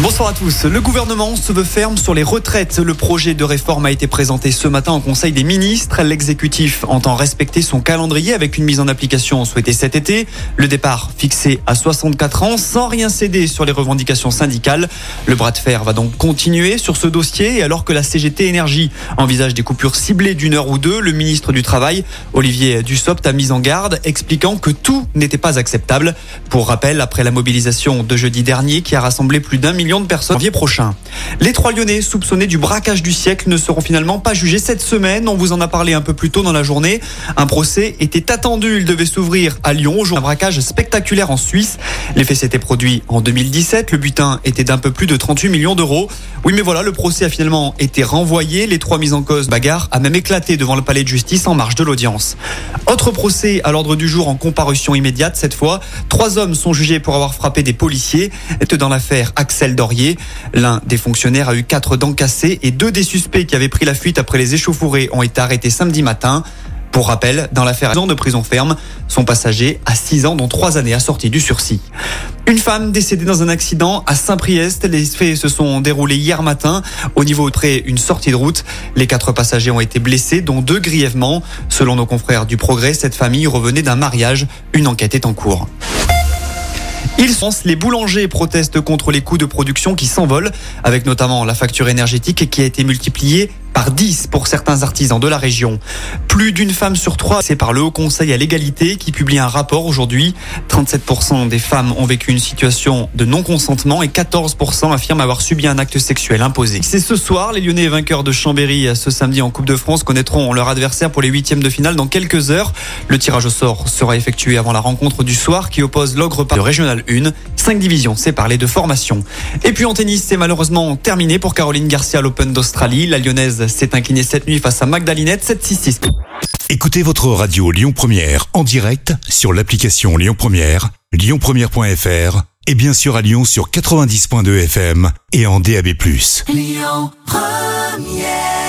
Bonsoir à tous. Le gouvernement se veut ferme sur les retraites. Le projet de réforme a été présenté ce matin au Conseil des ministres. L'exécutif entend respecter son calendrier avec une mise en application souhaitée cet été. Le départ fixé à 64 ans sans rien céder sur les revendications syndicales. Le bras de fer va donc continuer sur ce dossier et alors que la CGT Énergie envisage des coupures ciblées d'une heure ou deux, le ministre du Travail, Olivier Dussopt, a mis en garde expliquant que tout n'était pas acceptable. Pour rappel, après la mobilisation de jeudi dernier qui a rassemblé plus d'un millions de personnes janvier prochain. Les trois Lyonnais soupçonnés du braquage du siècle ne seront finalement pas jugés cette semaine. On vous en a parlé un peu plus tôt dans la journée. Un procès était attendu. Il devait s'ouvrir à Lyon. Un braquage spectaculaire en Suisse. Les faits s'étaient produits en 2017. Le butin était d'un peu plus de 38 millions d'euros. Oui, mais voilà, le procès a finalement été renvoyé. Les trois mises en cause bagarre a même éclaté devant le palais de justice en marge de l'audience. Autre procès à l'ordre du jour en comparution immédiate cette fois. Trois hommes sont jugés pour avoir frappé des policiers. Dans l'affaire Axel Dorier. L'un des fonctionnaires a eu quatre dents cassées et deux des suspects qui avaient pris la fuite après les échauffourées ont été arrêtés samedi matin. Pour rappel, dans l'affaire de prison ferme, son passager a 6 ans dont 3 années assorties du sursis. Une femme décédée dans un accident à Saint-Priest. Les faits se sont déroulés hier matin au niveau près une sortie de route. Les quatre passagers ont été blessés, dont deux grièvement. Selon nos confrères du Progrès, cette famille revenait d'un mariage. Une enquête est en cours. Ils les boulangers protestent contre les coûts de production qui s'envolent, avec notamment la facture énergétique qui a été multipliée par 10 pour certains artisans de la région. Plus d'une femme sur trois, c'est par le Haut Conseil à l'égalité qui publie un rapport aujourd'hui. 37% des femmes ont vécu une situation de non-consentement et 14% affirment avoir subi un acte sexuel imposé. C'est ce soir, les Lyonnais vainqueurs de Chambéry ce samedi en Coupe de France connaîtront leur adversaire pour les huitièmes de finale dans quelques heures. Le tirage au sort sera effectué avant la rencontre du soir qui oppose l'Ogre de Régional 1. Cinq divisions séparées de formation. Et puis en tennis, c'est malheureusement terminé pour Caroline Garcia à l'Open d'Australie. La lyonnaise s'est incliné cette nuit face à Magdalinette 7-6-6. Écoutez votre radio Lyon Première en direct sur l'application Lyon Première, lyonpremière.fr et bien sûr à Lyon sur 90.2 FM et en DAB+. Lyon Première